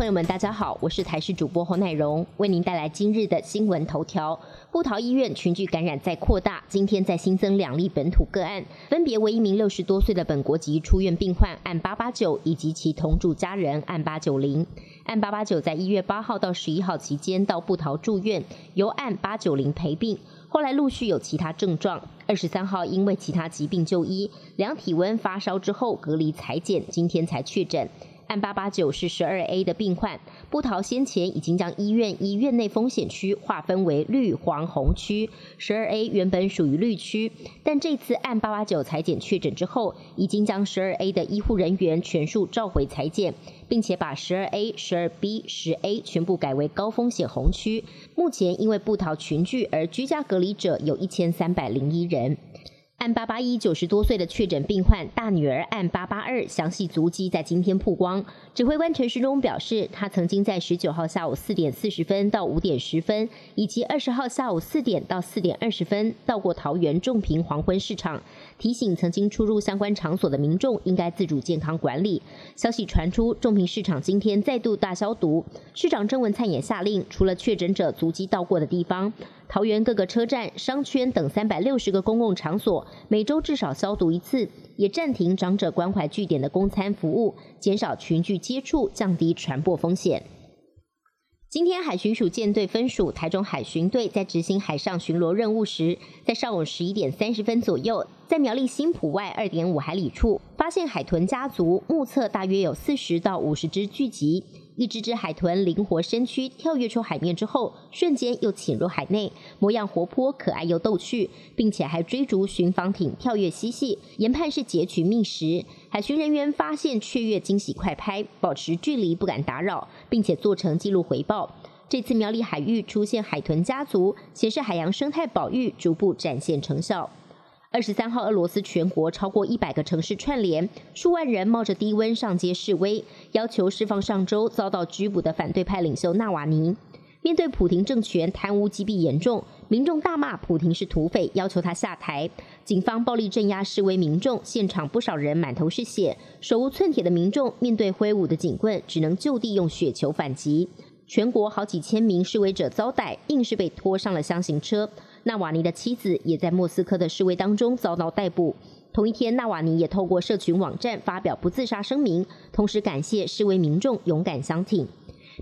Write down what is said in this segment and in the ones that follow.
朋友们，大家好，我是台视主播侯乃荣，为您带来今日的新闻头条。布桃医院群聚感染在扩大，今天再新增两例本土个案，分别为一名六十多岁的本国籍出院病患按八八九，以及其同住家人按八九零。按八八九在一月八号到十一号期间到布桃住院，由按八九零陪病，后来陆续有其他症状。二十三号因为其他疾病就医，量体温发烧之后隔离裁剪，今天才确诊。按八八九是十二 A 的病患，布桃先前已经将医院医院内风险区划分为绿、黄、红区，十二 A 原本属于绿区，但这次按八八九裁剪确诊之后，已经将十二 A 的医护人员全数召回裁剪，并且把十二 A、十二 B、十 A 全部改为高风险红区。目前因为布桃群聚而居家隔离者有一千三百零一人。案八八一九十多岁的确诊病患大女儿案八八二详细足迹在今天曝光。指挥官陈时中表示，他曾经在十九号下午四点四十分到五点十分，以及二十号下午四点到四点二十分到过桃园众平黄昏市场，提醒曾经出入相关场所的民众应该自主健康管理。消息传出，众平市场今天再度大消毒，市长郑文灿也下令，除了确诊者足迹到过的地方。桃园各个车站、商圈等三百六十个公共场所，每周至少消毒一次，也暂停长者关怀据点的公餐服务，减少群聚接触，降低传播风险。今天海巡署舰队分署台中海巡队在执行海上巡逻任务时，在上午十一点三十分左右，在苗栗新浦外二点五海里处，发现海豚家族，目测大约有四十到五十只聚集。一只只海豚灵活身躯跳跃出海面之后，瞬间又潜入海内，模样活泼可爱又逗趣，并且还追逐巡防艇跳跃嬉戏，研判是劫取觅食。海巡人员发现雀跃，惊喜快拍，保持距离不敢打扰，并且做成记录回报。这次苗栗海域出现海豚家族，显示海洋生态保育逐步展现成效。二十三号，俄罗斯全国超过一百个城市串联，数万人冒着低温上街示威，要求释放上周遭到拘捕的反对派领袖纳瓦尼。面对普廷政权贪污积弊严重，民众大骂普廷是土匪，要求他下台。警方暴力镇压示威民众，现场不少人满头是血，手无寸铁的民众面对挥舞的警棍，只能就地用雪球反击。全国好几千名示威者遭逮，硬是被拖上了箱型车。纳瓦尼的妻子也在莫斯科的示威当中遭到逮捕。同一天，纳瓦尼也透过社群网站发表不自杀声明，同时感谢示威民众勇敢相挺。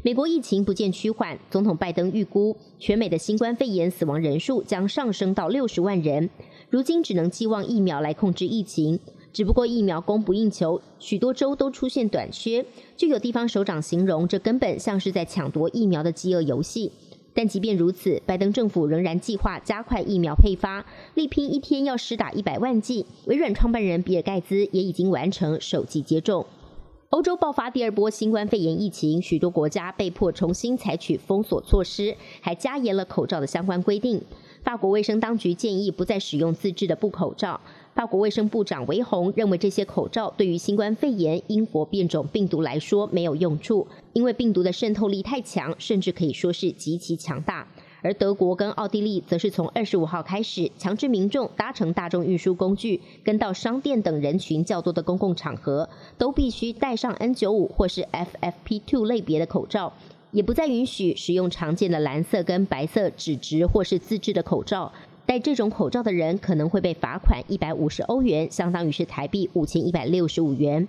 美国疫情不见趋缓，总统拜登预估全美的新冠肺炎死亡人数将上升到六十万人。如今只能寄望疫苗来控制疫情，只不过疫苗供不应求，许多州都出现短缺。就有地方首长形容，这根本像是在抢夺疫苗的饥饿游戏。但即便如此，拜登政府仍然计划加快疫苗配发，力拼一天要施打一百万剂。微软创办人比尔盖茨也已经完成首剂接种。欧洲爆发第二波新冠肺炎疫情，许多国家被迫重新采取封锁措施，还加严了口罩的相关规定。法国卫生当局建议不再使用自制的布口罩。法国卫生部长维洪认为，这些口罩对于新冠肺炎英国变种病毒来说没有用处，因为病毒的渗透力太强，甚至可以说是极其强大。而德国跟奥地利则是从二十五号开始强制民众搭乘大众运输工具、跟到商店等人群较多的公共场合，都必须戴上 N95 或是 FFP2 类别的口罩，也不再允许使用常见的蓝色跟白色纸质或是自制的口罩。戴这种口罩的人可能会被罚款一百五十欧元，相当于是台币五千一百六十五元。